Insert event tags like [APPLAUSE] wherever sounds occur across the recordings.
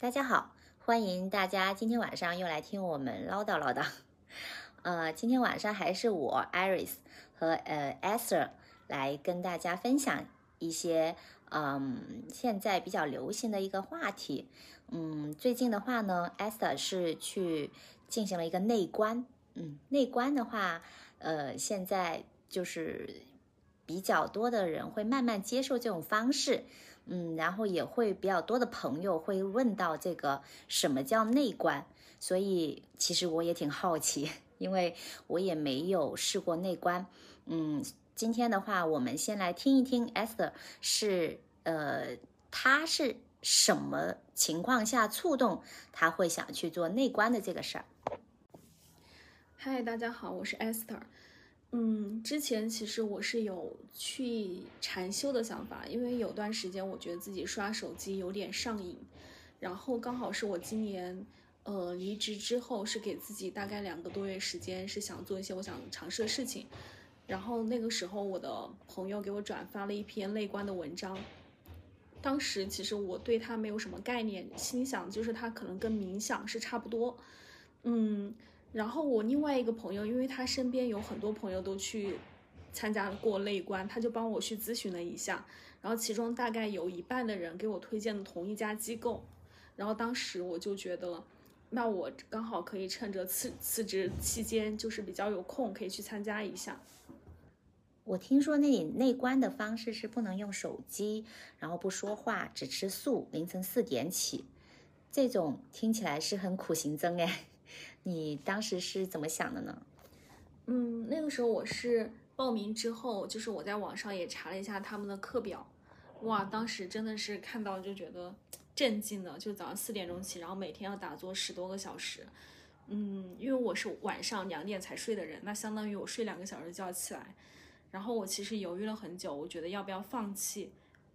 大家好，欢迎大家今天晚上又来听我们唠叨唠叨。呃，今天晚上还是我 Iris 和呃 Esther 来跟大家分享一些嗯现在比较流行的一个话题。嗯，最近的话呢，Esther 是去进行了一个内观。嗯，内观的话，呃，现在就是比较多的人会慢慢接受这种方式。嗯，然后也会比较多的朋友会问到这个什么叫内观，所以其实我也挺好奇，[LAUGHS] 因为我也没有试过内观。嗯，今天的话，我们先来听一听 Esther 是呃，他是什么情况下触动他会想去做内观的这个事儿。嗨，大家好，我是 Esther。嗯，之前其实我是有去禅修的想法，因为有段时间我觉得自己刷手机有点上瘾，然后刚好是我今年呃离职之后，是给自己大概两个多月时间，是想做一些我想尝试的事情。然后那个时候我的朋友给我转发了一篇内观的文章，当时其实我对他没有什么概念，心想就是他可能跟冥想是差不多，嗯。然后我另外一个朋友，因为他身边有很多朋友都去参加过内观，他就帮我去咨询了一下。然后其中大概有一半的人给我推荐了同一家机构。然后当时我就觉得，那我刚好可以趁着辞辞职期间，就是比较有空，可以去参加一下。我听说那里内观的方式是不能用手机，然后不说话，只吃素，凌晨四点起。这种听起来是很苦行僧哎。你当时是怎么想的呢？嗯，那个时候我是报名之后，就是我在网上也查了一下他们的课表，哇，当时真的是看到就觉得震惊的，就早上四点钟起，然后每天要打坐十多个小时。嗯，因为我是晚上两点才睡的人，那相当于我睡两个小时就要起来。然后我其实犹豫了很久，我觉得要不要放弃。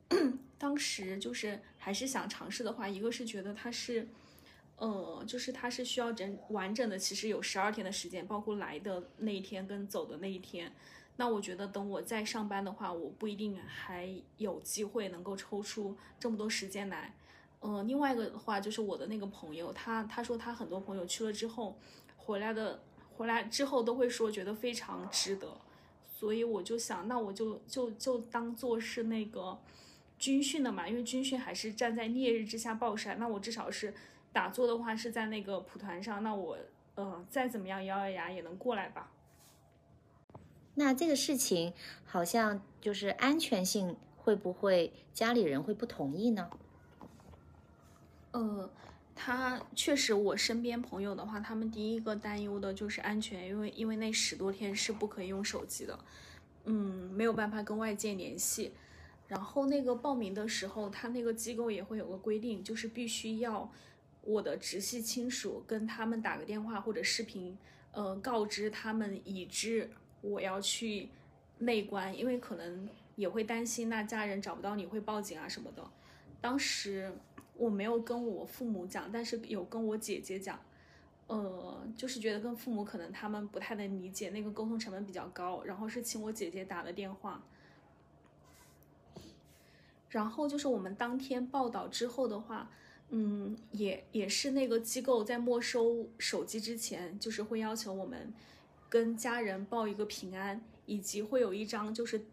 [CLEARS THROAT] 当时就是还是想尝试的话，一个是觉得它是。呃，就是它是需要整完整的，其实有十二天的时间，包括来的那一天跟走的那一天。那我觉得等我再上班的话，我不一定还有机会能够抽出这么多时间来。呃，另外一个的话就是我的那个朋友，他他说他很多朋友去了之后，回来的回来之后都会说觉得非常值得，所以我就想，那我就就就当做是那个军训的嘛，因为军训还是站在烈日之下暴晒，那我至少是。打坐的话是在那个蒲团上，那我呃再怎么样咬咬牙也能过来吧。那这个事情好像就是安全性会不会家里人会不同意呢？呃，他确实，我身边朋友的话，他们第一个担忧的就是安全，因为因为那十多天是不可以用手机的，嗯，没有办法跟外界联系。然后那个报名的时候，他那个机构也会有个规定，就是必须要。我的直系亲属跟他们打个电话或者视频，呃，告知他们已知我要去内关，因为可能也会担心那家人找不到你会报警啊什么的。当时我没有跟我父母讲，但是有跟我姐姐讲，呃，就是觉得跟父母可能他们不太能理解，那个沟通成本比较高，然后是请我姐姐打的电话。然后就是我们当天报道之后的话。嗯，也也是那个机构在没收手机之前，就是会要求我们跟家人报一个平安，以及会有一张就是，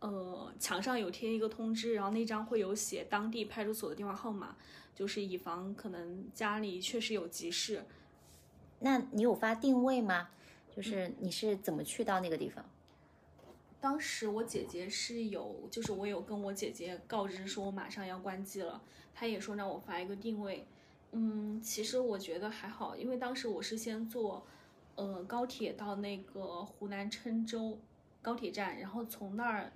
呃，墙上有贴一个通知，然后那张会有写当地派出所的电话号码，就是以防可能家里确实有急事。那你有发定位吗？就是你是怎么去到那个地方？当时我姐姐是有，就是我有跟我姐姐告知说，我马上要关机了。她也说让我发一个定位。嗯，其实我觉得还好，因为当时我是先坐，呃，高铁到那个湖南郴州高铁站，然后从那儿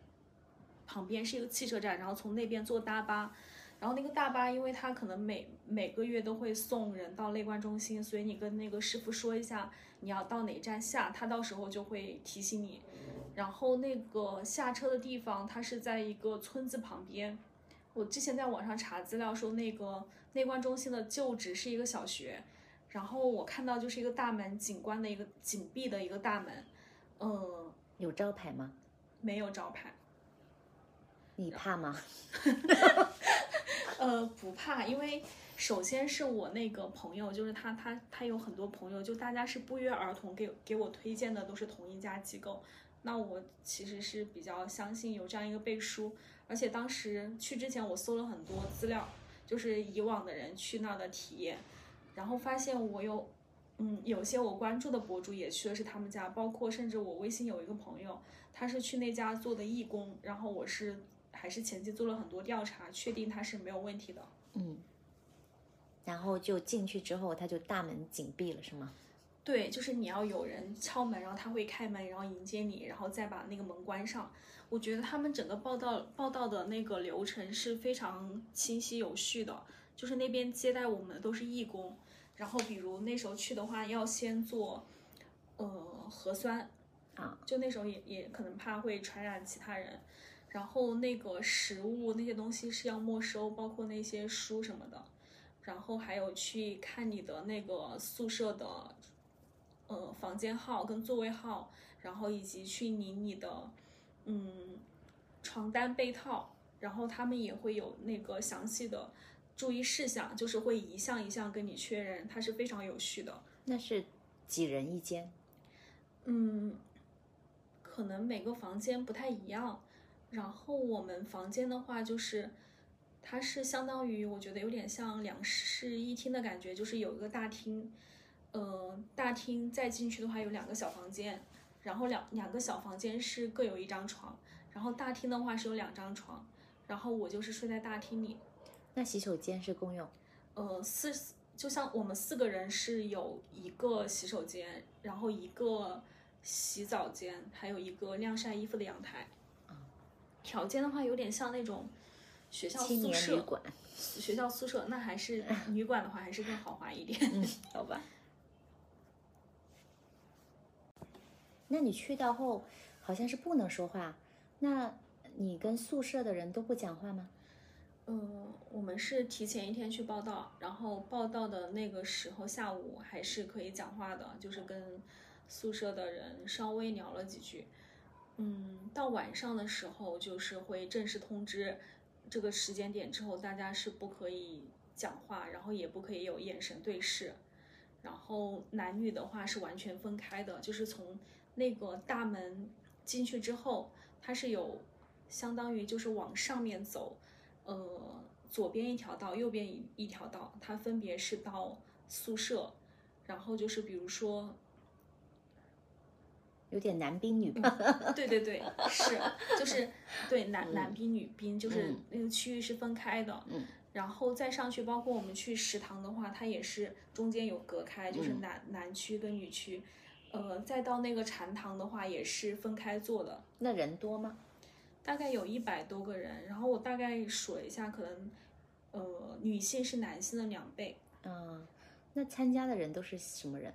旁边是一个汽车站，然后从那边坐大巴。然后那个大巴，因为它可能每每个月都会送人到内观中心，所以你跟那个师傅说一下你要到哪站下，他到时候就会提醒你。然后那个下车的地方，它是在一个村子旁边。我之前在网上查资料说，那个内观中心的旧址是一个小学。然后我看到就是一个大门，景观的一个紧闭的一个大门。嗯，有招牌吗？没有招牌。你怕吗？[LAUGHS] 呃，不怕，因为首先是我那个朋友，就是他他他有很多朋友，就大家是不约而同给给我推荐的都是同一家机构。那我其实是比较相信有这样一个背书，而且当时去之前我搜了很多资料，就是以往的人去那的体验，然后发现我有，嗯，有些我关注的博主也去的是他们家，包括甚至我微信有一个朋友，他是去那家做的义工，然后我是还是前期做了很多调查，确定他是没有问题的。嗯，然后就进去之后，他就大门紧闭了，是吗？对，就是你要有人敲门，然后他会开门，然后迎接你，然后再把那个门关上。我觉得他们整个报道报道的那个流程是非常清晰有序的，就是那边接待我们的都是义工，然后比如那时候去的话，要先做呃核酸啊，就那时候也也可能怕会传染其他人，然后那个食物那些东西是要没收，包括那些书什么的，然后还有去看你的那个宿舍的。呃，房间号跟座位号，然后以及去领你的，嗯，床单被套，然后他们也会有那个详细的注意事项，就是会一项一项跟你确认，它是非常有序的。那是几人一间？嗯，可能每个房间不太一样。然后我们房间的话，就是它是相当于，我觉得有点像两室一厅的感觉，就是有一个大厅。呃，大厅再进去的话有两个小房间，然后两两个小房间是各有一张床，然后大厅的话是有两张床，然后我就是睡在大厅里。那洗手间是共用？呃，四就像我们四个人是有一个洗手间，然后一个洗澡间，还有一个晾晒衣服的阳台。条件的话有点像那种学校宿舍。旅馆。学校宿舍那还是 [LAUGHS] 女馆的话还是更豪华一点。嗯，好吧。[LAUGHS] 那你去到后好像是不能说话，那你跟宿舍的人都不讲话吗？嗯，我们是提前一天去报道，然后报道的那个时候下午还是可以讲话的，就是跟宿舍的人稍微聊了几句。嗯，到晚上的时候就是会正式通知这个时间点之后，大家是不可以讲话，然后也不可以有眼神对视，然后男女的话是完全分开的，就是从。那个大门进去之后，它是有相当于就是往上面走，呃，左边一条道，右边一一条道，它分别是到宿舍，然后就是比如说，有点男宾女宾，对对对，是就是 [LAUGHS] 对男男宾女宾，就是那个区域是分开的，嗯，然后再上去，包括我们去食堂的话，它也是中间有隔开，就是男男区跟女区。呃，再到那个禅堂的话，也是分开坐的。那人多吗？大概有一百多个人。然后我大概数了一下，可能，呃，女性是男性的两倍。嗯，那参加的人都是什么人？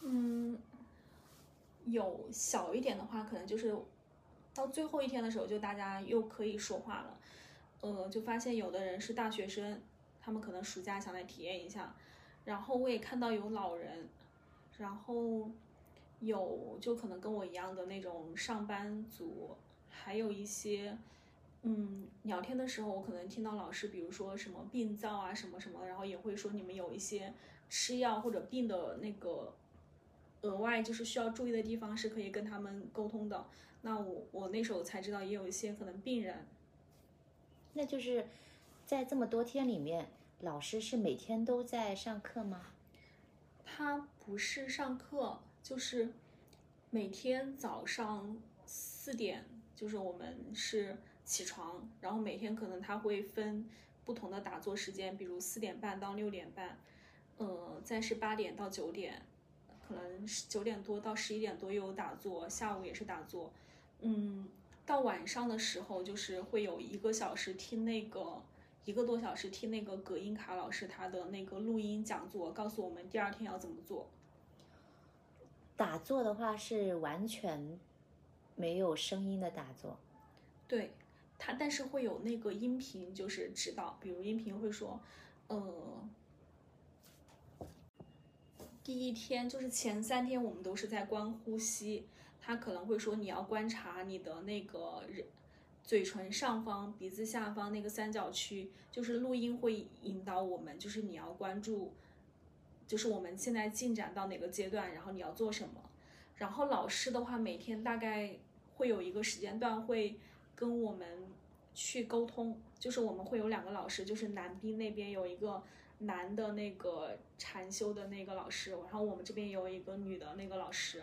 嗯，有小一点的话，可能就是到最后一天的时候，就大家又可以说话了。呃，就发现有的人是大学生，他们可能暑假想来体验一下。然后我也看到有老人。然后有就可能跟我一样的那种上班族，还有一些，嗯，聊天的时候我可能听到老师，比如说什么病灶啊什么什么，然后也会说你们有一些吃药或者病的那个额外就是需要注意的地方是可以跟他们沟通的。那我我那时候才知道也有一些可能病人，那就是在这么多天里面，老师是每天都在上课吗？他不是上课，就是每天早上四点，就是我们是起床，然后每天可能他会分不同的打坐时间，比如四点半到六点半，呃，再是八点到九点，可能九点多到十一点多又有打坐，下午也是打坐，嗯，到晚上的时候就是会有一个小时听那个。一个多小时听那个葛英卡老师他的那个录音讲座，告诉我们第二天要怎么做。打坐的话是完全没有声音的打坐，对他，但是会有那个音频，就是指导，比如音频会说，呃，第一天就是前三天我们都是在观呼吸，他可能会说你要观察你的那个人。嘴唇上方、鼻子下方那个三角区，就是录音会引导我们，就是你要关注，就是我们现在进展到哪个阶段，然后你要做什么。然后老师的话，每天大概会有一个时间段会跟我们去沟通，就是我们会有两个老师，就是男宾那边有一个男的那个禅修的那个老师，然后我们这边有一个女的那个老师，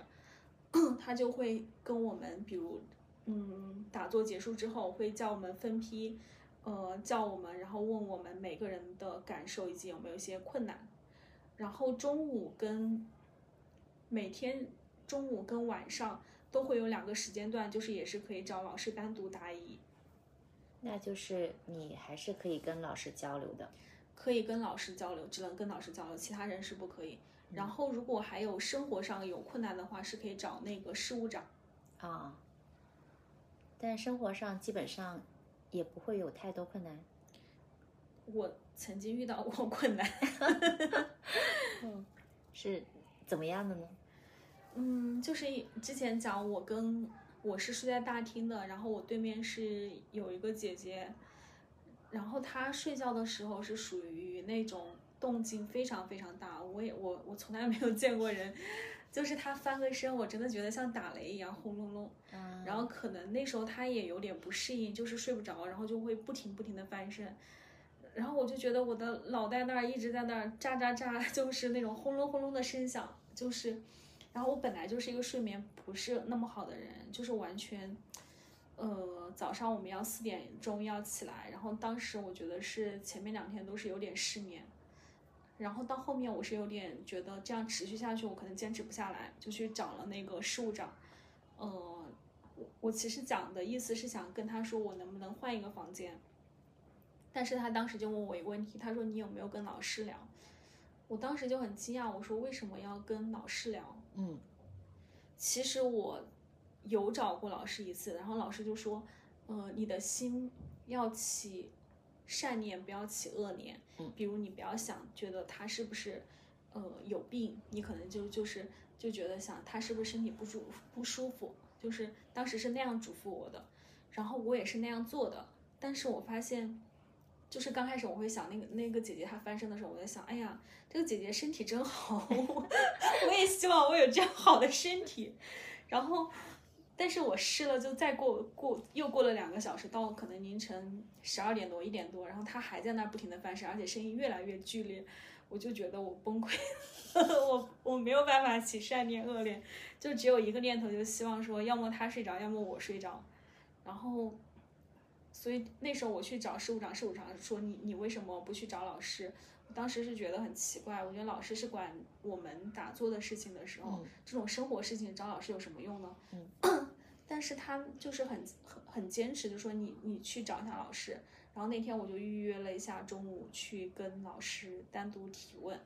[COUGHS] 他就会跟我们，比如。嗯，打坐结束之后会叫我们分批，呃，叫我们，然后问我们每个人的感受以及有没有一些困难。然后中午跟每天中午跟晚上都会有两个时间段，就是也是可以找老师单独答疑。那就是你还是可以跟老师交流的，可以跟老师交流，只能跟老师交流，其他人是不可以。然后如果还有生活上有困难的话，是可以找那个事务长。啊。但生活上基本上也不会有太多困难。我曾经遇到过困难，[LAUGHS] 嗯，是怎么样的呢？嗯，就是之前讲我跟我是睡在大厅的，然后我对面是有一个姐姐，然后她睡觉的时候是属于那种动静非常非常大，我也我我从来没有见过人。就是他翻个身，我真的觉得像打雷一样轰隆隆。嗯然后可能那时候他也有点不适应，就是睡不着，然后就会不停不停的翻身。然后我就觉得我的脑袋那儿一直在那儿喳喳喳，[LAUGHS] 就是那种轰隆轰隆的声响。就是，然后我本来就是一个睡眠不是那么好的人，就是完全，呃，早上我们要四点钟要起来，然后当时我觉得是前面两天都是有点失眠。然后到后面我是有点觉得这样持续下去，我可能坚持不下来，就去找了那个事务长。呃，我我其实讲的意思是想跟他说我能不能换一个房间。但是他当时就问我一个问题，他说你有没有跟老师聊？我当时就很惊讶，我说为什么要跟老师聊？嗯，其实我有找过老师一次，然后老师就说，呃，你的心要起。善念不要起恶念，嗯，比如你不要想觉得他是不是，呃，有病，你可能就就是就觉得想他是不是身体不舒不舒服，就是当时是那样嘱咐我的，然后我也是那样做的，但是我发现，就是刚开始我会想那个那个姐姐她翻身的时候，我在想，哎呀，这个姐姐身体真好，[LAUGHS] 我也希望我有这样好的身体，然后。但是我试了，就再过过又过了两个小时，到可能凌晨十二点多一点多，然后他还在那儿不停的翻身，而且声音越来越剧烈，我就觉得我崩溃，[LAUGHS] 我我没有办法起善念恶念，就只有一个念头，就希望说要么他睡着，要么我睡着，然后，所以那时候我去找事务长，事务长说你你为什么不去找老师？当时是觉得很奇怪，我觉得老师是管我们打坐的事情的时候，这种生活事情找老师有什么用呢？嗯，[CLEARS THROAT] 但是他就是很很很坚持，就说你你去找一下老师。然后那天我就预约了一下中午去跟老师单独提问。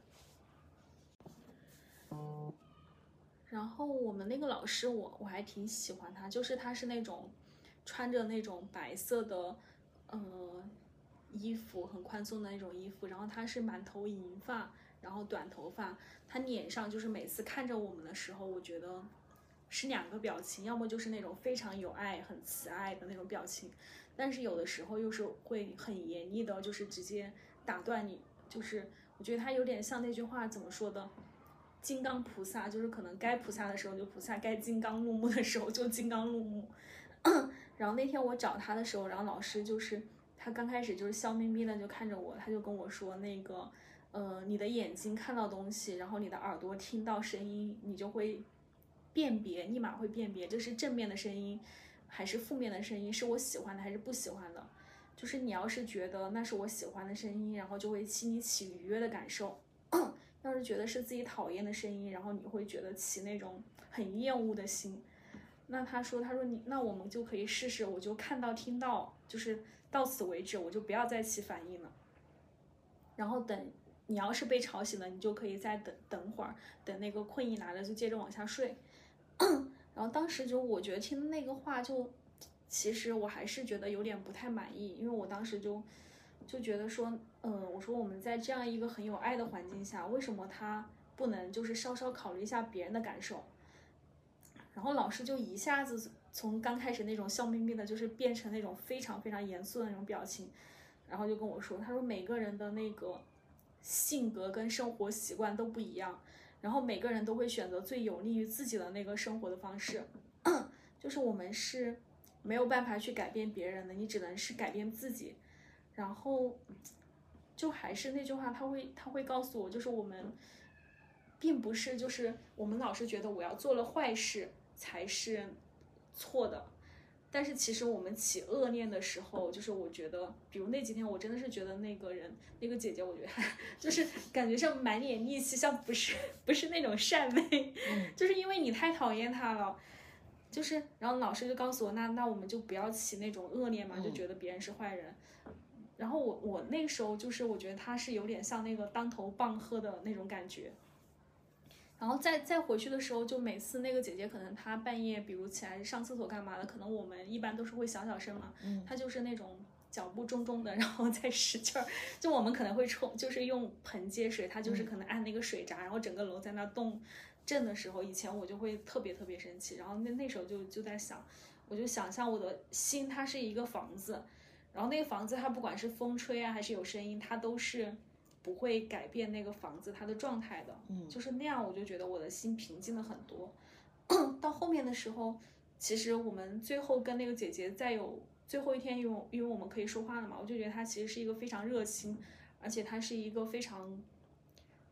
然后我们那个老师我我还挺喜欢他，就是他是那种穿着那种白色的，呃。衣服很宽松的那种衣服，然后他是满头银发，然后短头发，他脸上就是每次看着我们的时候，我觉得是两个表情，要么就是那种非常有爱、很慈爱的那种表情，但是有的时候又是会很严厉的，就是直接打断你，就是我觉得他有点像那句话怎么说的，金刚菩萨，就是可能该菩萨的时候就菩萨，该金刚怒目的时候就金刚怒目。[COUGHS] 然后那天我找他的时候，然后老师就是。他刚开始就是笑眯眯的就看着我，他就跟我说：“那个，呃，你的眼睛看到东西，然后你的耳朵听到声音，你就会辨别，立马会辨别这是正面的声音还是负面的声音，是我喜欢的还是不喜欢的。就是你要是觉得那是我喜欢的声音，然后就会心里起愉悦的感受；[CLEARS THROAT] 要是觉得是自己讨厌的声音，然后你会觉得起那种很厌恶的心。那他说，他说你那我们就可以试试，我就看到听到就是。”到此为止，我就不要再起反应了。然后等你要是被吵醒了，你就可以再等等会儿，等那个困意来了，就接着往下睡。[CLEARS THROAT] 然后当时就我觉得听那个话，就其实我还是觉得有点不太满意，因为我当时就就觉得说，嗯，我说我们在这样一个很有爱的环境下，为什么他不能就是稍稍考虑一下别人的感受？然后老师就一下子从刚开始那种笑眯眯的，就是变成那种非常非常严肃的那种表情，然后就跟我说，他说每个人的那个性格跟生活习惯都不一样，然后每个人都会选择最有利于自己的那个生活的方式，[CLEARS THROAT] 就是我们是没有办法去改变别人的，你只能是改变自己，然后就还是那句话，他会他会告诉我，就是我们。并不是，就是我们老是觉得我要做了坏事才是错的，但是其实我们起恶念的时候，就是我觉得，比如那几天，我真的是觉得那个人，那个姐姐，我觉得 [LAUGHS] 就是感觉像满脸戾气，像不是不是那种善美，[LAUGHS] 就是因为你太讨厌她了，就是然后老师就告诉我，那那我们就不要起那种恶念嘛，就觉得别人是坏人，然后我我那时候就是我觉得他是有点像那个当头棒喝的那种感觉。然后再再回去的时候，就每次那个姐姐可能她半夜，比如起来上厕所干嘛的，可能我们一般都是会小小声嘛，她就是那种脚步重重的，然后再使劲儿，就我们可能会冲，就是用盆接水，她就是可能按那个水闸，然后整个楼在那动震的时候，以前我就会特别特别生气，然后那那时候就就在想，我就想象我的心它是一个房子，然后那个房子它不管是风吹啊还是有声音，它都是。不会改变那个房子它的状态的，嗯，就是那样，我就觉得我的心平静了很多。到后面的时候，其实我们最后跟那个姐姐再有最后一天，因为因为我们可以说话了嘛，我就觉得她其实是一个非常热心，而且她是一个非常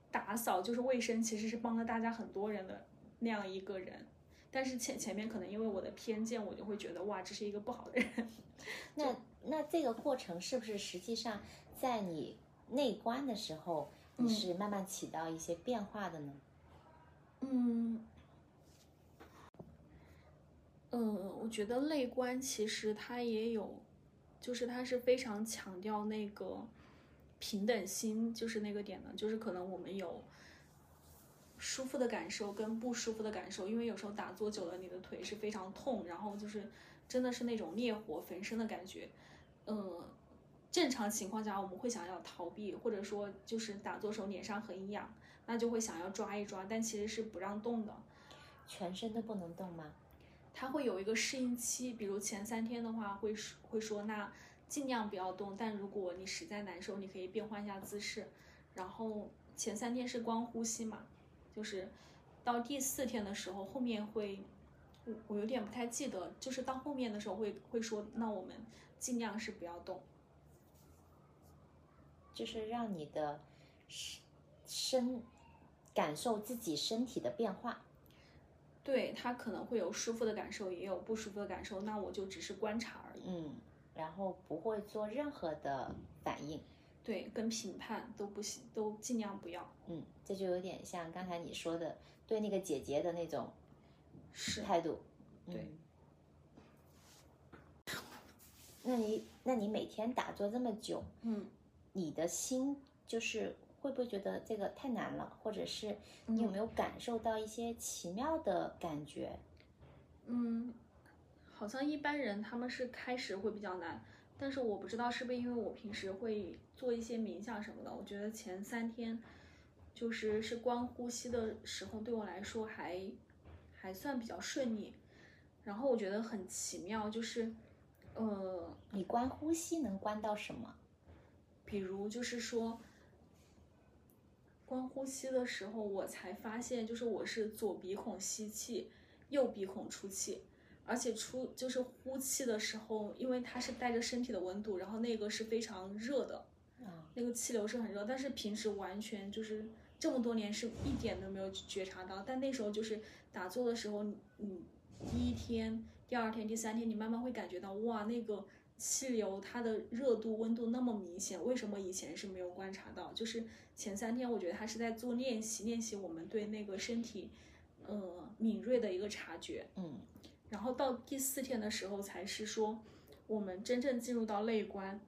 打扫，就是卫生，其实是帮了大家很多人的那样一个人。但是前前面可能因为我的偏见，我就会觉得哇，这是一个不好的人。那 [LAUGHS] 那这个过程是不是实际上在你？内观的时候，你是慢慢起到一些变化的呢。嗯，呃，我觉得内观其实它也有，就是它是非常强调那个平等心，就是那个点的，就是可能我们有舒服的感受跟不舒服的感受，因为有时候打坐久了，你的腿是非常痛，然后就是真的是那种烈火焚身的感觉，嗯。正常情况下，我们会想要逃避，或者说就是打坐时候脸上很痒，那就会想要抓一抓，但其实是不让动的，全身都不能动吗？它会有一个适应期，比如前三天的话会会说那尽量不要动，但如果你实在难受，你可以变换一下姿势。然后前三天是光呼吸嘛，就是到第四天的时候，后面会我我有点不太记得，就是到后面的时候会会说那我们尽量是不要动。就是让你的身身感受自己身体的变化，对他可能会有舒服的感受，也有不舒服的感受，那我就只是观察而已。嗯，然后不会做任何的反应，对，跟评判都不行，都尽量不要。嗯，这就有点像刚才你说的对那个姐姐的那种是态度。对，那你那你每天打坐这么久，嗯。你的心就是会不会觉得这个太难了，或者是你有没有感受到一些奇妙的感觉？嗯，好像一般人他们是开始会比较难，但是我不知道是不是因为我平时会做一些冥想什么的，我觉得前三天就是是光呼吸的时候，对我来说还还算比较顺利。然后我觉得很奇妙，就是呃，你观呼吸能观到什么？比如就是说，光呼吸的时候，我才发现，就是我是左鼻孔吸气，右鼻孔出气，而且出就是呼气的时候，因为它是带着身体的温度，然后那个是非常热的，那个气流是很热，但是平时完全就是这么多年是一点都没有觉察到，但那时候就是打坐的时候，你第一天、第二天、第三天，你慢慢会感觉到，哇，那个。气流它的热度温度那么明显，为什么以前是没有观察到？就是前三天我觉得他是在做练习，练习我们对那个身体，呃敏锐的一个察觉。嗯，然后到第四天的时候才是说我们真正进入到内观，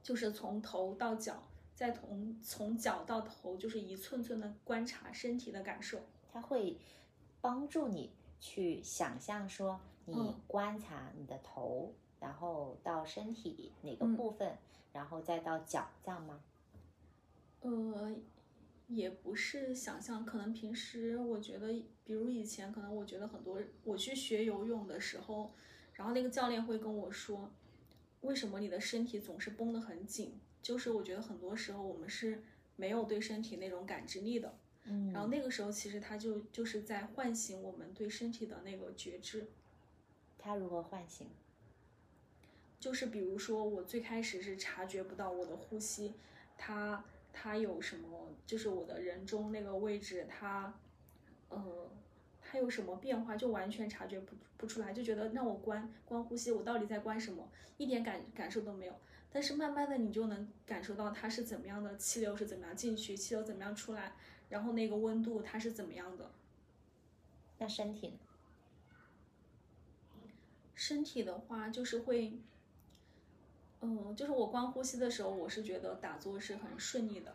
就是从头到脚，再从从脚到头，就是一寸寸的观察身体的感受。它会帮助你去想象说，你观察你的头。然后到身体哪个部分，然后再到脚，这样吗？呃，也不是想象，可能平时我觉得，比如以前，可能我觉得很多我去学游泳的时候，然后那个教练会跟我说，为什么你的身体总是绷得很紧？就是我觉得很多时候我们是没有对身体那种感知力的。嗯，然后那个时候其实他就就是在唤醒我们对身体的那个觉知。他如何唤醒？就是比如说我最开始是察觉不到我的呼吸，它它有什么，就是我的人中那个位置，它，呃，它有什么变化，就完全察觉不不出来，就觉得让我关关呼吸，我到底在关什么，一点感感受都没有。但是慢慢的你就能感受到它是怎么样的气流是怎么样进去，气流怎么样出来，然后那个温度它是怎么样的。那身体呢？身体的话就是会，嗯，就是我光呼吸的时候，我是觉得打坐是很顺利的，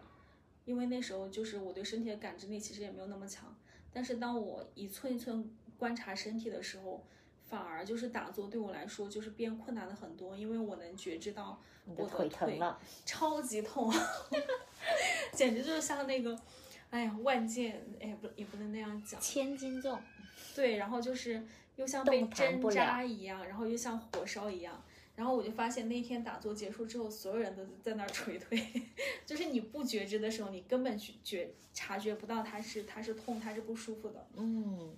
因为那时候就是我对身体的感知力其实也没有那么强。但是当我一寸一寸观察身体的时候，反而就是打坐对我来说就是变困难了很多，因为我能觉知到我的腿疼了，超级痛，[LAUGHS] 简直就是像那个，哎呀，万箭，哎，不，也不能那样讲，千斤重。对，然后就是又像被针扎一样，然后又像火烧一样，然后我就发现那天打坐结束之后，所有人都在那儿捶腿，[LAUGHS] 就是你不觉知的时候，你根本去觉察觉不到它是它是痛，它是不舒服的。嗯，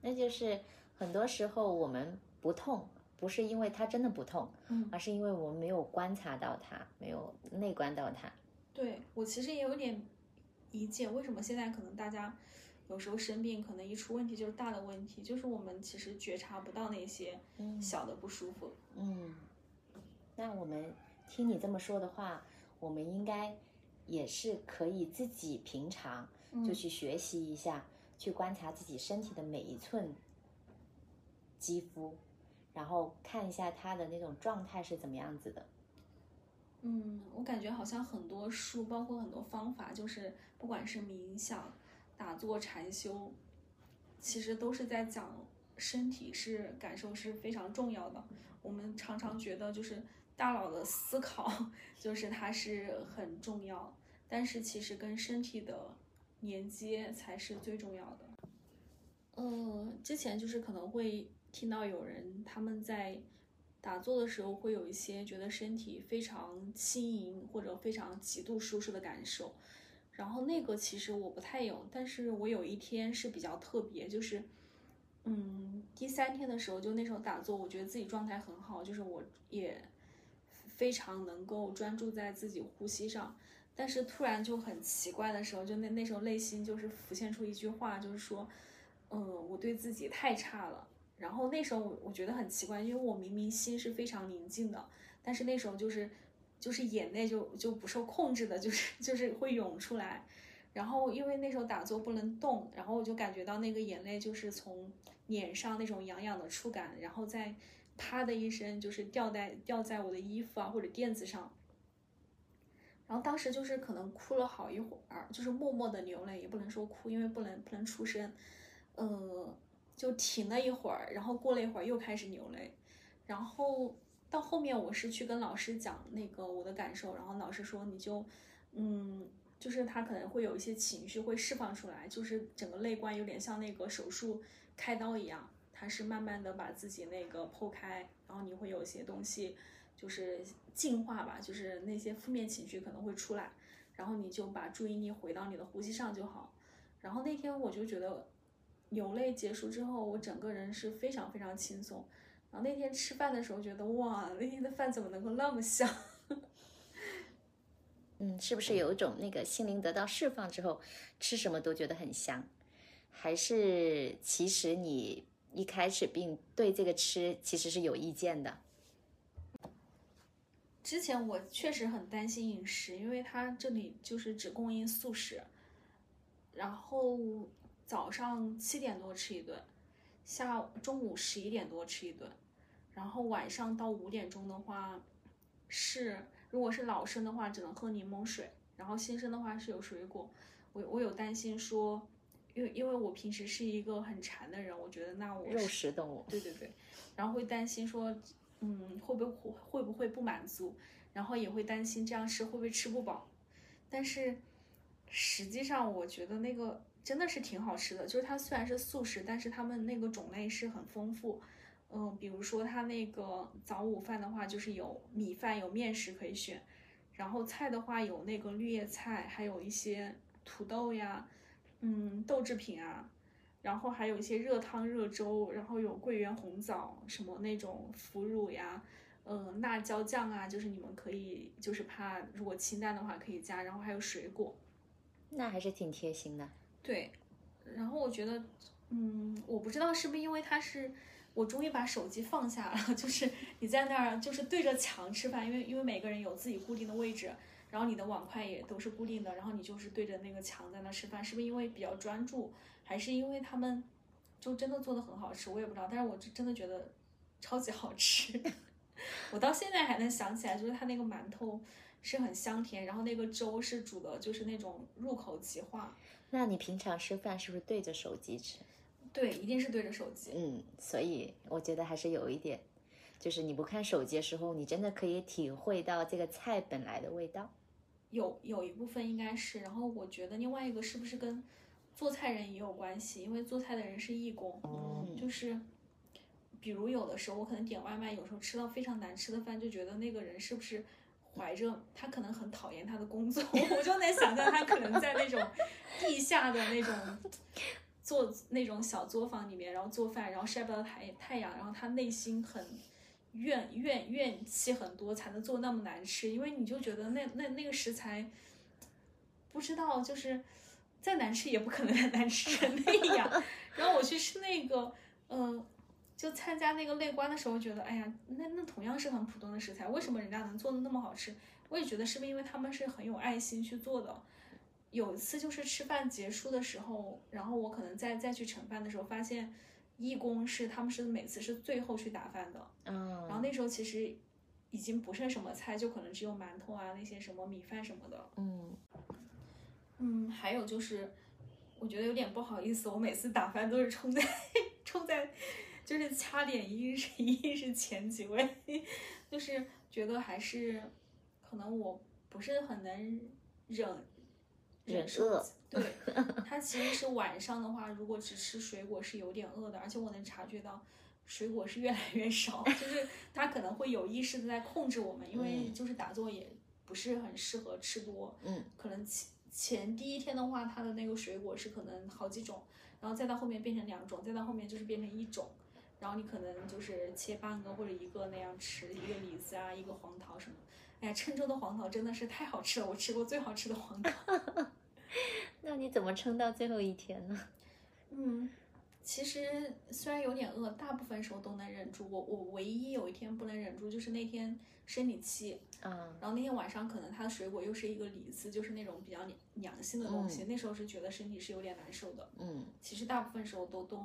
那就是很多时候我们不痛，不是因为它真的不痛，嗯，而是因为我们没有观察到它，没有内观到它。对我其实也有点理解，为什么现在可能大家。有时候生病，可能一出问题就是大的问题，就是我们其实觉察不到那些小的不舒服。嗯，那我们听你这么说的话，我们应该也是可以自己平常就去学习一下，去观察自己身体的每一寸肌肤，然后看一下它的那种状态是怎么样子的。嗯，我感觉好像很多书，包括很多方法，就是不管是冥想。打坐禅修，其实都是在讲身体是感受是非常重要的。我们常常觉得就是大脑的思考，就是它是很重要，但是其实跟身体的连接才是最重要的。呃，之前就是可能会听到有人他们在打坐的时候会有一些觉得身体非常轻盈或者非常极度舒适的感受。然后那个其实我不太有，但是我有一天是比较特别，就是，嗯，第三天的时候，就那时候打坐，我觉得自己状态很好，就是我也非常能够专注在自己呼吸上。但是突然就很奇怪的时候，就那那时候内心就是浮现出一句话，就是说，嗯，我对自己太差了。然后那时候我我觉得很奇怪，因为我明明心是非常宁静的，但是那时候就是。就是眼泪就就不受控制的，就是就是会涌出来，然后因为那时候打坐不能动，然后我就感觉到那个眼泪就是从脸上那种痒痒的触感，然后再啪的一声就是掉在掉在我的衣服啊或者垫子上，然后当时就是可能哭了好一会儿，就是默默的流泪，也不能说哭，因为不能不能出声，呃，就停了一会儿，然后过了一会儿又开始流泪，然后。到后面我是去跟老师讲那个我的感受，然后老师说你就，嗯，就是他可能会有一些情绪会释放出来，就是整个泪观有点像那个手术开刀一样，他是慢慢的把自己那个剖开，然后你会有些东西就是净化吧，就是那些负面情绪可能会出来，然后你就把注意力回到你的呼吸上就好。然后那天我就觉得流泪结束之后，我整个人是非常非常轻松。然后那天吃饭的时候，觉得哇，那天的饭怎么能够那么香？[LAUGHS] 嗯，是不是有一种那个心灵得到释放之后，吃什么都觉得很香？还是其实你一开始并对这个吃其实是有意见的？之前我确实很担心饮食，因为它这里就是只供应素食，然后早上七点多吃一顿，下午中午十一点多吃一顿。然后晚上到五点钟的话，是如果是老生的话，只能喝柠檬水；然后新生的话是有水果。我我有担心说，因为因为我平时是一个很馋的人，我觉得那我肉食动物，对对对，然后会担心说，嗯，会不会会会不会不满足？然后也会担心这样吃会不会吃不饱？但是实际上我觉得那个真的是挺好吃的，就是它虽然是素食，但是他们那个种类是很丰富。嗯，比如说它那个早午饭的话，就是有米饭、有面食可以选，然后菜的话有那个绿叶菜，还有一些土豆呀，嗯，豆制品啊，然后还有一些热汤、热粥，然后有桂圆红枣，什么那种腐乳呀，嗯，辣椒酱啊，就是你们可以就是怕如果清淡的话可以加，然后还有水果，那还是挺贴心的。对，然后我觉得，嗯，我不知道是不是因为它是。我终于把手机放下了，[LAUGHS] 就是你在那儿就是对着墙吃饭，因为因为每个人有自己固定的位置，然后你的碗筷也都是固定的，然后你就是对着那个墙在那吃饭，是不是因为比较专注，还是因为他们就真的做的很好吃？我也不知道，但是我就真的觉得超级好吃，[LAUGHS] 我到现在还能想起来，就是他那个馒头是很香甜，然后那个粥是煮的就是那种入口即化。那你平常吃饭是不是对着手机吃？对，一定是对着手机。嗯，所以我觉得还是有一点，就是你不看手机的时候，你真的可以体会到这个菜本来的味道。有有一部分应该是，然后我觉得另外一个是不是跟做菜人也有关系？因为做菜的人是义工，就是比如有的时候我可能点外卖，有时候吃到非常难吃的饭，就觉得那个人是不是怀着他可能很讨厌他的工作，[LAUGHS] 我就能想象他可能在那种地下的那种。做那种小作坊里面，然后做饭，然后晒不到太太阳，然后他内心很怨怨怨气很多，才能做那么难吃。因为你就觉得那那那个食材，不知道就是再难吃也不可能 [LAUGHS] 难吃成那样。然后我去吃那个，嗯，就参加那个内观的时候，觉得哎呀，那那同样是很普通的食材，为什么人家能做的那么好吃？我也觉得是不是因为他们是很有爱心去做的。有一次就是吃饭结束的时候，然后我可能再再去盛饭的时候，发现义工是他们是每次是最后去打饭的，嗯，然后那时候其实已经不剩什么菜，就可能只有馒头啊那些什么米饭什么的，嗯嗯，还有就是我觉得有点不好意思，我每次打饭都是冲在 [LAUGHS] 冲在就是掐点一定是一定是前几位，[LAUGHS] 就是觉得还是可能我不是很能忍。忍饿，对 [LAUGHS] 他其实是晚上的话，如果只吃水果是有点饿的，而且我能察觉到水果是越来越少，[LAUGHS] 就是他可能会有意识的在控制我们，因为就是打坐也不是很适合吃多，嗯，可能前前第一天的话，他的那个水果是可能好几种，然后再到后面变成两种，再到后面就是变成一种，然后你可能就是切半个或者一个那样吃，一个李子啊，一个黄桃什么。哎，郴州的黄桃真的是太好吃了，我吃过最好吃的黄桃。[LAUGHS] 那你怎么撑到最后一天呢？[LAUGHS] 嗯，其实虽然有点饿，大部分时候都能忍住。我我唯一有一天不能忍住，就是那天生理期。嗯。然后那天晚上可能它的水果又是一个李子，就是那种比较凉性的东西。那时候是觉得身体是有点难受的。嗯。其实大部分时候都都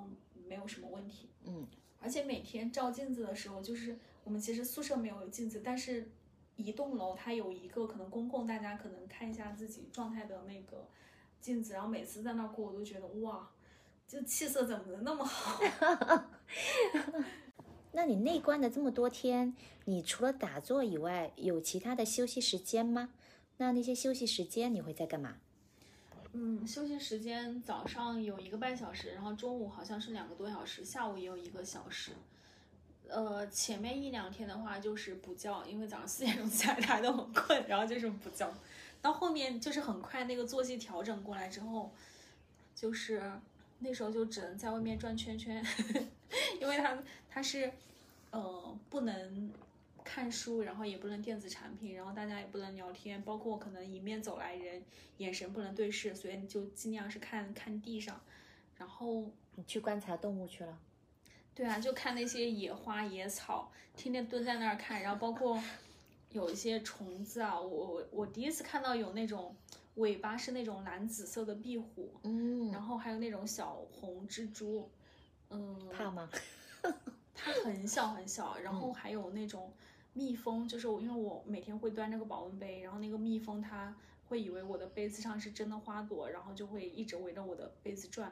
没有什么问题。嗯。而且每天照镜子的时候，就是我们其实宿舍没有镜子，但是。一栋楼它有一个可能公共，大家可能看一下自己状态的那个镜子，然后每次在那儿过，我都觉得哇，就气色怎么能那么好？[LAUGHS] 那你内观的这么多天，你除了打坐以外，有其他的休息时间吗？那那些休息时间你会在干嘛？嗯，休息时间早上有一个半小时，然后中午好像是两个多小时，下午也有一个小时。呃，前面一两天的话就是补觉，因为早上四点钟起来，大家都很困，然后就是补觉。到后面就是很快那个作息调整过来之后，就是那时候就只能在外面转圈圈，呵 [LAUGHS] 呵因为他他是呃不能看书，然后也不能电子产品，然后大家也不能聊天，包括可能迎面走来人眼神不能对视，所以就尽量是看看地上，然后你去观察动物去了。对啊，就看那些野花野草，天天蹲在那儿看，然后包括有一些虫子啊，我我我第一次看到有那种尾巴是那种蓝紫色的壁虎，嗯，然后还有那种小红蜘蛛，嗯，怕吗？它很小很小，然后还有那种蜜蜂，就是我因为我每天会端着个保温杯，然后那个蜜蜂它会以为我的杯子上是真的花朵，然后就会一直围着我的杯子转，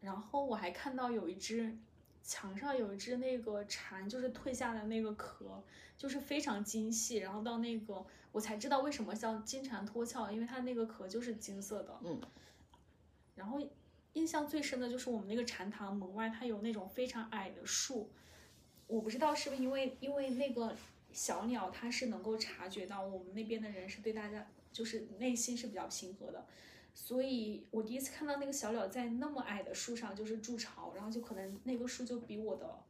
然后我还看到有一只。墙上有一只那个蝉，就是蜕下的那个壳，就是非常精细。然后到那个我才知道为什么叫金蝉脱壳，因为它那个壳就是金色的。嗯。然后印象最深的就是我们那个禅堂门外，它有那种非常矮的树。我不知道是不是因为因为那个小鸟，它是能够察觉到我们那边的人是对大家就是内心是比较平和的。所以我第一次看到那个小鸟在那么矮的树上就是筑巢，然后就可能那个树就比我的，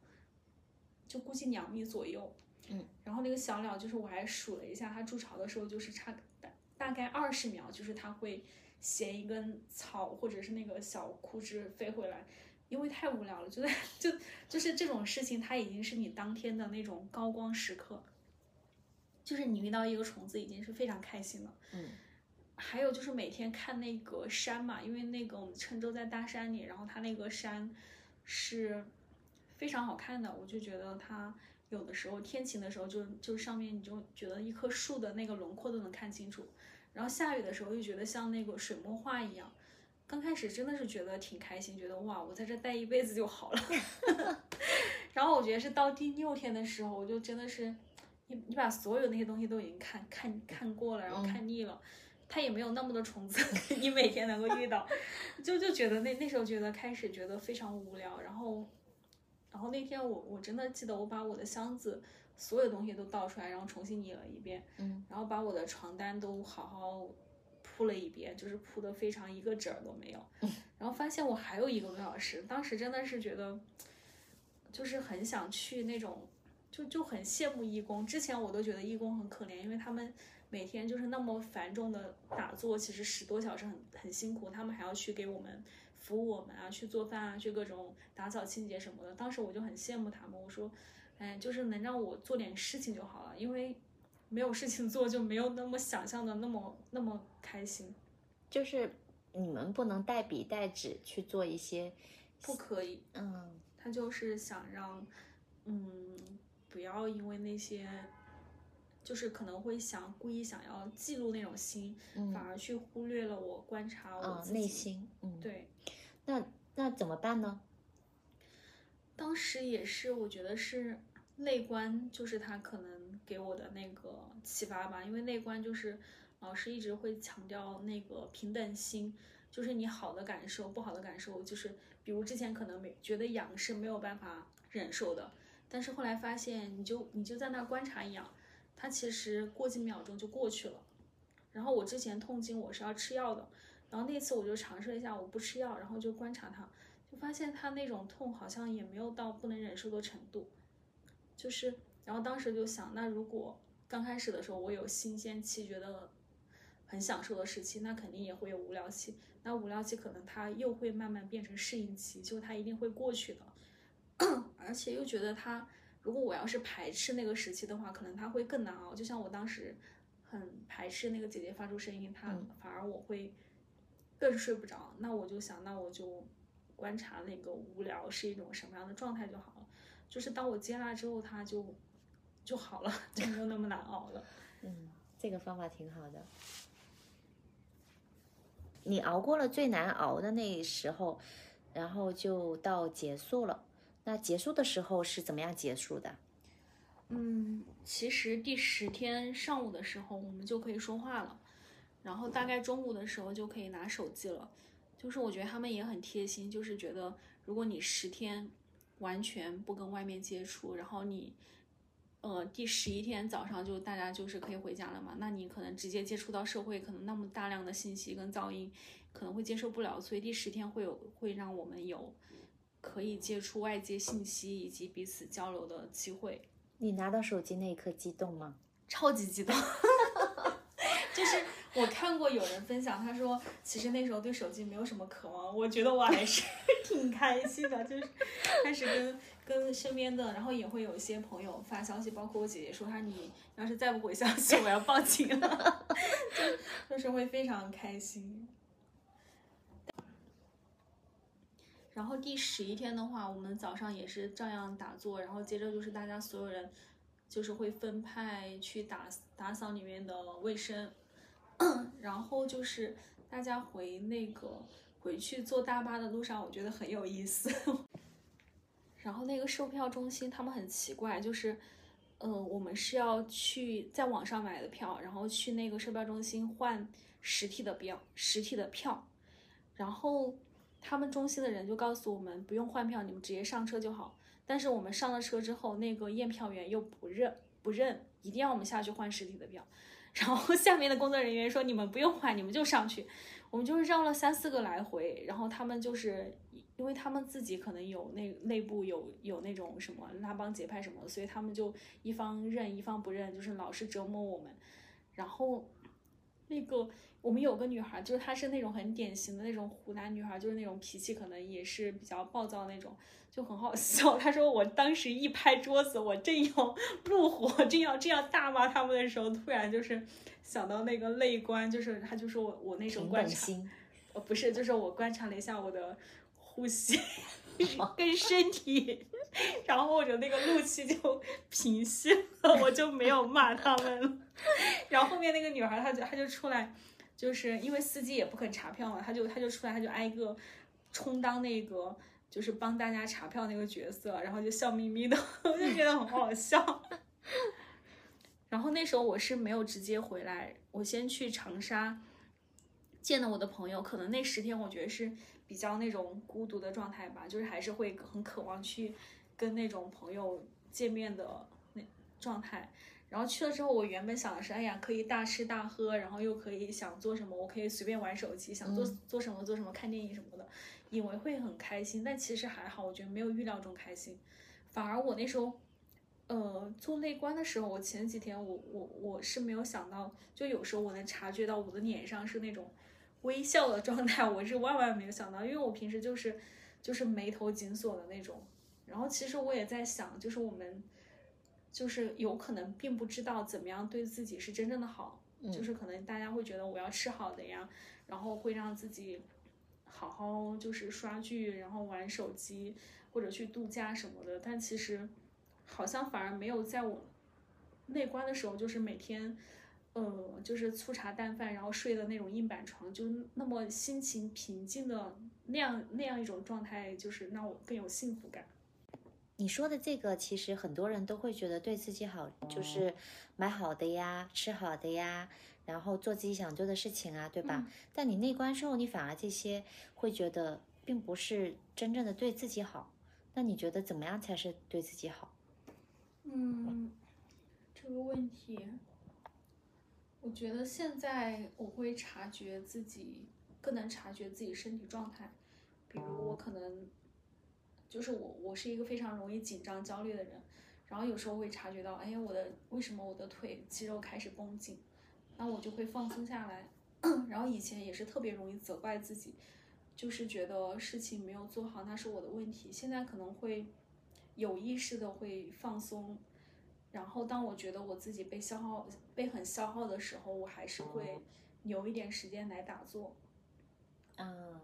就估计两米左右，嗯，然后那个小鸟就是我还数了一下，它筑巢的时候就是差大大概二十秒，就是它会衔一根草或者是那个小枯枝飞回来，因为太无聊了，[LAUGHS] 就在就就是这种事情，它已经是你当天的那种高光时刻，就是你遇到一个虫子已经是非常开心了，嗯。还有就是每天看那个山嘛，因为那个我们郴州在大山里，然后它那个山是非常好看的。我就觉得它有的时候天晴的时候，就就上面你就觉得一棵树的那个轮廓都能看清楚。然后下雨的时候就觉得像那个水墨画一样。刚开始真的是觉得挺开心，觉得哇，我在这待一辈子就好了。[LAUGHS] 然后我觉得是到第六天的时候，我就真的是你你把所有那些东西都已经看看看过了，然后看腻了。它也没有那么多虫子，[LAUGHS] 你每天能够遇到，[LAUGHS] 就就觉得那那时候觉得开始觉得非常无聊，然后，然后那天我我真的记得我把我的箱子所有东西都倒出来，然后重新拟了一遍，嗯，然后把我的床单都好好铺了一遍，就是铺的非常一个褶儿都没有，然后发现我还有一个多小时，当时真的是觉得，就是很想去那种，就就很羡慕义工，之前我都觉得义工很可怜，因为他们。每天就是那么繁重的打坐，其实十多小时很很辛苦，他们还要去给我们服务我们啊，去做饭啊，去各种打扫清洁什么的。当时我就很羡慕他们，我说，哎，就是能让我做点事情就好了，因为没有事情做就没有那么想象的那么那么开心。就是你们不能带笔带纸去做一些，不可以。嗯，他就是想让，嗯，不要因为那些。就是可能会想故意想要记录那种心，反而去忽略了我观察我内心。嗯，对。那那怎么办呢？当时也是，我觉得是内观，就是他可能给我的那个启发吧。因为内观就是老师一直会强调那个平等心，就是你好的感受、不好的感受，就是比如之前可能没觉得痒是没有办法忍受的，但是后来发现，你就你就在那观察痒。它其实过几秒钟就过去了，然后我之前痛经我是要吃药的，然后那次我就尝试了一下，我不吃药，然后就观察它，就发现它那种痛好像也没有到不能忍受的程度，就是，然后当时就想，那如果刚开始的时候我有新鲜期，觉得很享受的时期，那肯定也会有无聊期，那无聊期可能它又会慢慢变成适应期，就它一定会过去的，[COUGHS] 而且又觉得它。如果我要是排斥那个时期的话，可能他会更难熬。就像我当时很排斥那个姐姐发出声音，他反而我会更睡不着。那我就想，那我就观察那个无聊是一种什么样的状态就好了。就是当我接纳之后，他就就好了，就没有那么难熬了。[LAUGHS] 嗯，这个方法挺好的。你熬过了最难熬的那时候，然后就到结束了。那结束的时候是怎么样结束的？嗯，其实第十天上午的时候我们就可以说话了，然后大概中午的时候就可以拿手机了。就是我觉得他们也很贴心，就是觉得如果你十天完全不跟外面接触，然后你呃第十一天早上就大家就是可以回家了嘛，那你可能直接接触到社会，可能那么大量的信息跟噪音可能会接受不了，所以第十天会有会让我们有。可以接触外界信息以及彼此交流的机会。你拿到手机那一刻激动吗？超级激动，[LAUGHS] 就是我看过有人分享，他说其实那时候对手机没有什么渴望。我觉得我还是 [LAUGHS] 挺开心的，就是开始跟跟身边的，然后也会有一些朋友发消息，包括我姐姐说她你要是再不回消息，我要报警了，[LAUGHS] 就就是会非常开心。然后第十一天的话，我们早上也是照样打坐，然后接着就是大家所有人，就是会分派去打打扫里面的卫生，[CLEARS THROAT] 然后就是大家回那个回去坐大巴的路上，我觉得很有意思。[LAUGHS] 然后那个售票中心他们很奇怪，就是，呃，我们是要去在网上买的票，然后去那个售票中心换实体的票，实体的票，然后他们中心的人就告诉我们不用换票，你们直接上车就好。但是我们上了车之后，那个验票员又不认不认，一定要我们下去换实体的票。然后下面的工作人员说你们不用换，你们就上去。我们就是绕了三四个来回，然后他们就是因为他们自己可能有内内部有有那种什么拉帮结派什么，所以他们就一方认一方不认，就是老是折磨我们。然后那个我们有个女孩，就是她是那种很典型的那种湖南女孩，就是那种脾气可能也是比较暴躁那种，就很好笑。[LAUGHS] 她说我当时一拍桌子，我正要 [LAUGHS] 怒火，正要这样大骂他们的时候，突然就是想到那个泪观，就是她就说我我那种平观察。呃，不是，就是我观察了一下我的呼吸 [LAUGHS] 跟身体，然后我的那个怒气就平息了，我就没有骂他们了。[LAUGHS] 然后后面那个女孩，她就她就出来，就是因为司机也不肯查票嘛，她就她就出来，她就挨个充当那个就是帮大家查票那个角色，然后就笑眯眯的，[LAUGHS] 我就觉得很好笑。然后那时候我是没有直接回来，我先去长沙见了我的朋友，可能那十天我觉得是比较那种孤独的状态吧，就是还是会很渴望去跟那种朋友见面的那状态。然后去了之后，我原本想的是，哎呀，可以大吃大喝，然后又可以想做什么，我可以随便玩手机，想做、做什么做什么，看电影什么的，以为会很开心，但其实还好，我觉得没有预料中开心，反而我那时候。呃，做内观的时候，我前几天我我我是没有想到，就有时候我能察觉到我的脸上是那种微笑的状态，我是万万没有想到，因为我平时就是就是眉头紧锁的那种。然后其实我也在想，就是我们就是有可能并不知道怎么样对自己是真正的好，就是可能大家会觉得我要吃好的呀，然后会让自己好好就是刷剧，然后玩手机或者去度假什么的，但其实。好像反而没有在我内观的时候，就是每天，呃，就是粗茶淡饭，然后睡的那种硬板床，就那么心情平静的那样那样一种状态，就是让我更有幸福感。你说的这个，其实很多人都会觉得对自己好，就是买好的呀，吃好的呀，然后做自己想做的事情啊，对吧？但你内观之后，你反而这些会觉得并不是真正的对自己好。那你觉得怎么样才是对自己好？嗯，这个问题，我觉得现在我会察觉自己更能察觉自己身体状态，比如我可能就是我我是一个非常容易紧张焦虑的人，然后有时候会察觉到，哎呀，我的为什么我的腿肌肉开始绷紧，那我就会放松下来，[COUGHS] 然后以前也是特别容易责怪自己，就是觉得事情没有做好那是我的问题，现在可能会。有意识的会放松，然后当我觉得我自己被消耗、被很消耗的时候，我还是会留一点时间来打坐。嗯，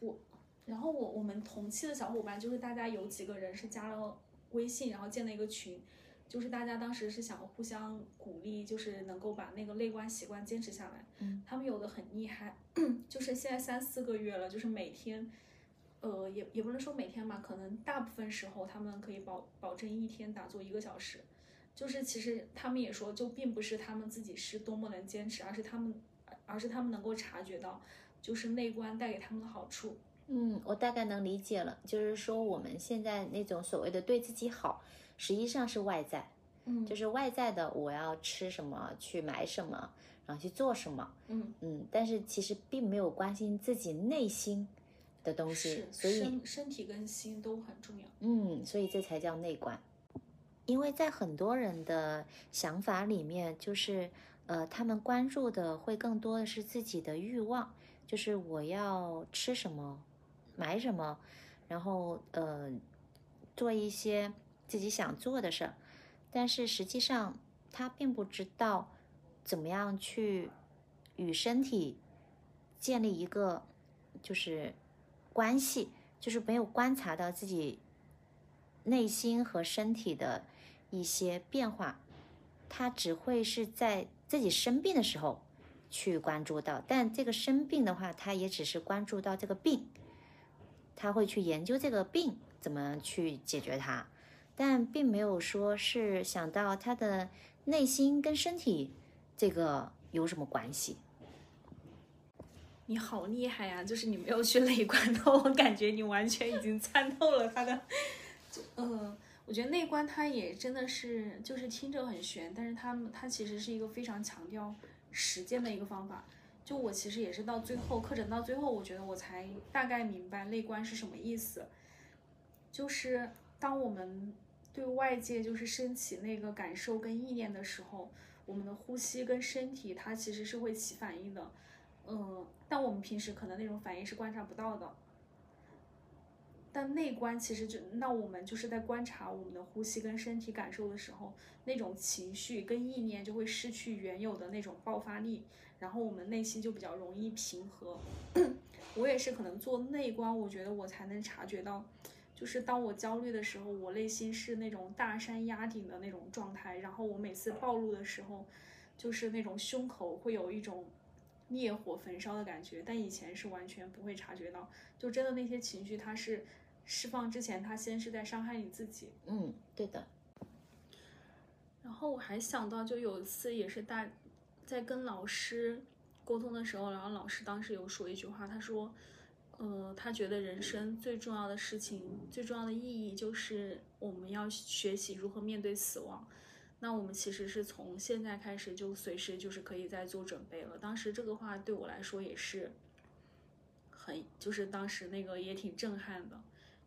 我，然后我我们同期的小伙伴就是大家有几个人是加了微信，然后建了一个群，就是大家当时是想互相鼓励，就是能够把那个内观习惯坚持下来。嗯，他们有的很厉害，[CLEARS THROAT] 就是现在三四个月了，就是每天。呃，也也不能说每天吧，可能大部分时候他们可以保保证一天打坐一个小时。就是其实他们也说，就并不是他们自己是多么能坚持，而是他们，而是他们能够察觉到，就是内观带给他们的好处。嗯，我大概能理解了，就是说我们现在那种所谓的对自己好，实际上是外在，嗯，就是外在的，我要吃什么，去买什么，然后去做什么，嗯嗯，但是其实并没有关心自己内心。的东西，所以身身体跟心都很重要。嗯，所以这才叫内观。因为在很多人的想法里面，就是呃，他们关注的会更多的是自己的欲望，就是我要吃什么，买什么，然后呃，做一些自己想做的事儿。但是实际上，他并不知道怎么样去与身体建立一个就是。关系就是没有观察到自己内心和身体的一些变化，他只会是在自己生病的时候去关注到，但这个生病的话，他也只是关注到这个病，他会去研究这个病怎么去解决它，但并没有说是想到他的内心跟身体这个有什么关系。你好厉害呀！就是你没有去内观的，[LAUGHS] 我感觉你完全已经参透了他的。嗯，我觉得内观它也真的是，就是听着很玄，但是他们它其实是一个非常强调实践的一个方法。就我其实也是到最后课程到最后，我觉得我才大概明白内观是什么意思。就是当我们对外界就是升起那个感受跟意念的时候，我们的呼吸跟身体它其实是会起反应的。嗯，但我们平时可能那种反应是观察不到的。但内观其实就那我们就是在观察我们的呼吸跟身体感受的时候，那种情绪跟意念就会失去原有的那种爆发力，然后我们内心就比较容易平和。[CLEARS THROAT] 我也是可能做内观，我觉得我才能察觉到，就是当我焦虑的时候，我内心是那种大山压顶的那种状态，然后我每次暴露的时候，就是那种胸口会有一种。烈火焚烧的感觉，但以前是完全不会察觉到，就真的那些情绪，它是释放之前，它先是在伤害你自己。嗯，对的。然后我还想到，就有一次也是大在跟老师沟通的时候，然后老师当时有说一句话，他说，呃，他觉得人生最重要的事情，最重要的意义就是我们要学习如何面对死亡。那我们其实是从现在开始就随时就是可以在做准备了。当时这个话对我来说也是很，就是当时那个也挺震撼的，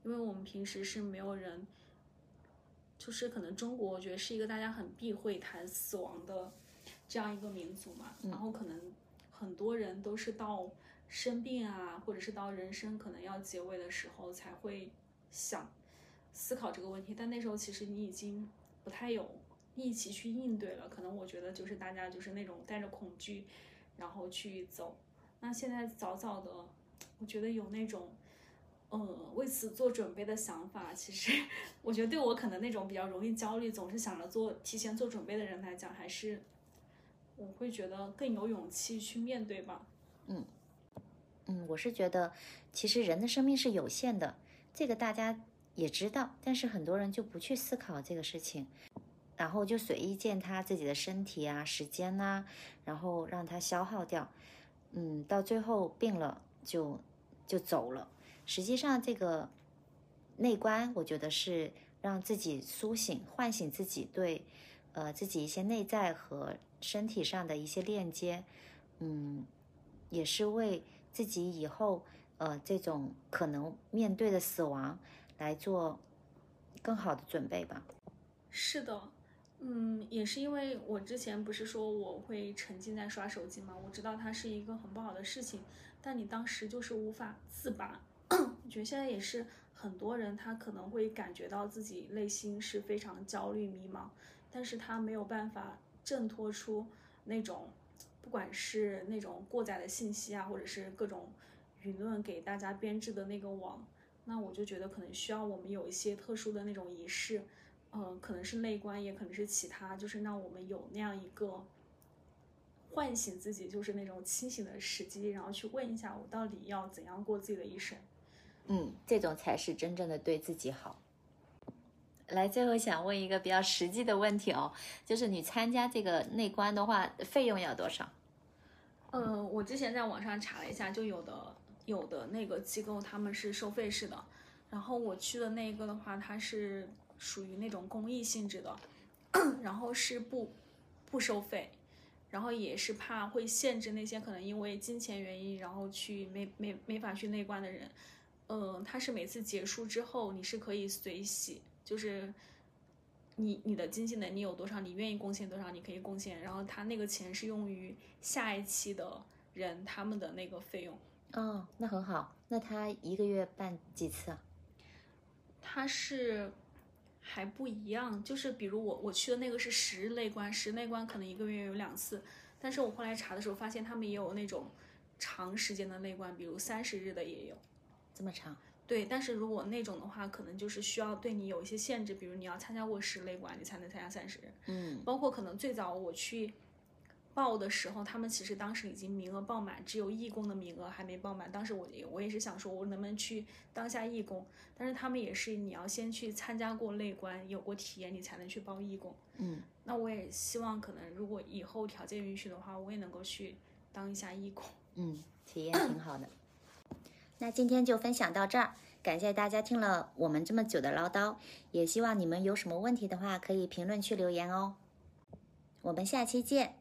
因为我们平时是没有人，就是可能中国我觉得是一个大家很避讳谈死亡的这样一个民族嘛，然后可能很多人都是到生病啊，或者是到人生可能要结尾的时候才会想思考这个问题，但那时候其实你已经不太有。一起去应对了，可能我觉得就是大家就是那种带着恐惧，然后去走。那现在早早的，我觉得有那种，呃，为此做准备的想法。其实 [LAUGHS] 我觉得对我可能那种比较容易焦虑，总是想着做提前做准备的人来讲，还是我会觉得更有勇气去面对吧。嗯嗯，我是觉得其实人的生命是有限的，这个大家也知道，但是很多人就不去思考这个事情。然后就随意践踏自己的身体啊、时间呐，然后让它消耗掉，嗯，到最后病了就就走了。实际上，这个内观，我觉得是让自己苏醒、唤醒自己对呃自己一些内在和身体上的一些链接，嗯，也是为自己以后呃这种可能面对的死亡来做更好的准备吧。是的。嗯，也是因为我之前不是说我会沉浸在刷手机吗？我知道它是一个很不好的事情，但你当时就是无法自拔。[CLEARS THROAT] 我觉得现在也是很多人他可能会感觉到自己内心是非常焦虑迷茫，但是他没有办法挣脱出那种，不管是那种过载的信息啊，或者是各种舆论给大家编织的那个网，那我就觉得可能需要我们有一些特殊的那种仪式。嗯，可能是内观，也可能是其他，就是让我们有那样一个唤醒自己，就是那种清醒的时机，然后去问一下我到底要怎样过自己的一生。嗯，这种才是真正的对自己好。来，最后想问一个比较实际的问题哦，就是你参加这个内观的话，费用要多少？呃，我之前在网上查了一下，就有的有的那个机构他们是收费式的，然后我去的那个的话，它是。属于那种公益性质的，[CLEARS THROAT] 然后是不不收费，然后也是怕会限制那些可能因为金钱原因然后去没没没法去内观的人。嗯，它是每次结束之后你是可以随喜，就是你你的经济能力有多少，你愿意贡献多少，你可以贡献，然后他那个钱是用于下一期的人他们的那个费用。哦，那很好。那他一个月办几次啊？他是。还不一样，就是比如我我去的那个是十日内观，十内观可能一个月有两次，但是我后来查的时候发现他们也有那种长时间的内观，比如三十日的也有，这么长？对，但是如果那种的话，可能就是需要对你有一些限制，比如你要参加过十内关，你才能参加三十日。嗯，包括可能最早我去报的时候，他们其实当时已经名额报满，只有义工的名额还没报满。当时我也我也是想说，我能不能去当下义工？但是他们也是你要先去参加过内观，有过体验，你才能去报义工。嗯，那我也希望可能如果以后条件允许的话，我也能够去当一下义工。嗯，体验挺好的。那今天就分享到这儿，感谢大家听了我们这么久的唠叨，也希望你们有什么问题的话，可以评论区留言哦。我们下期见。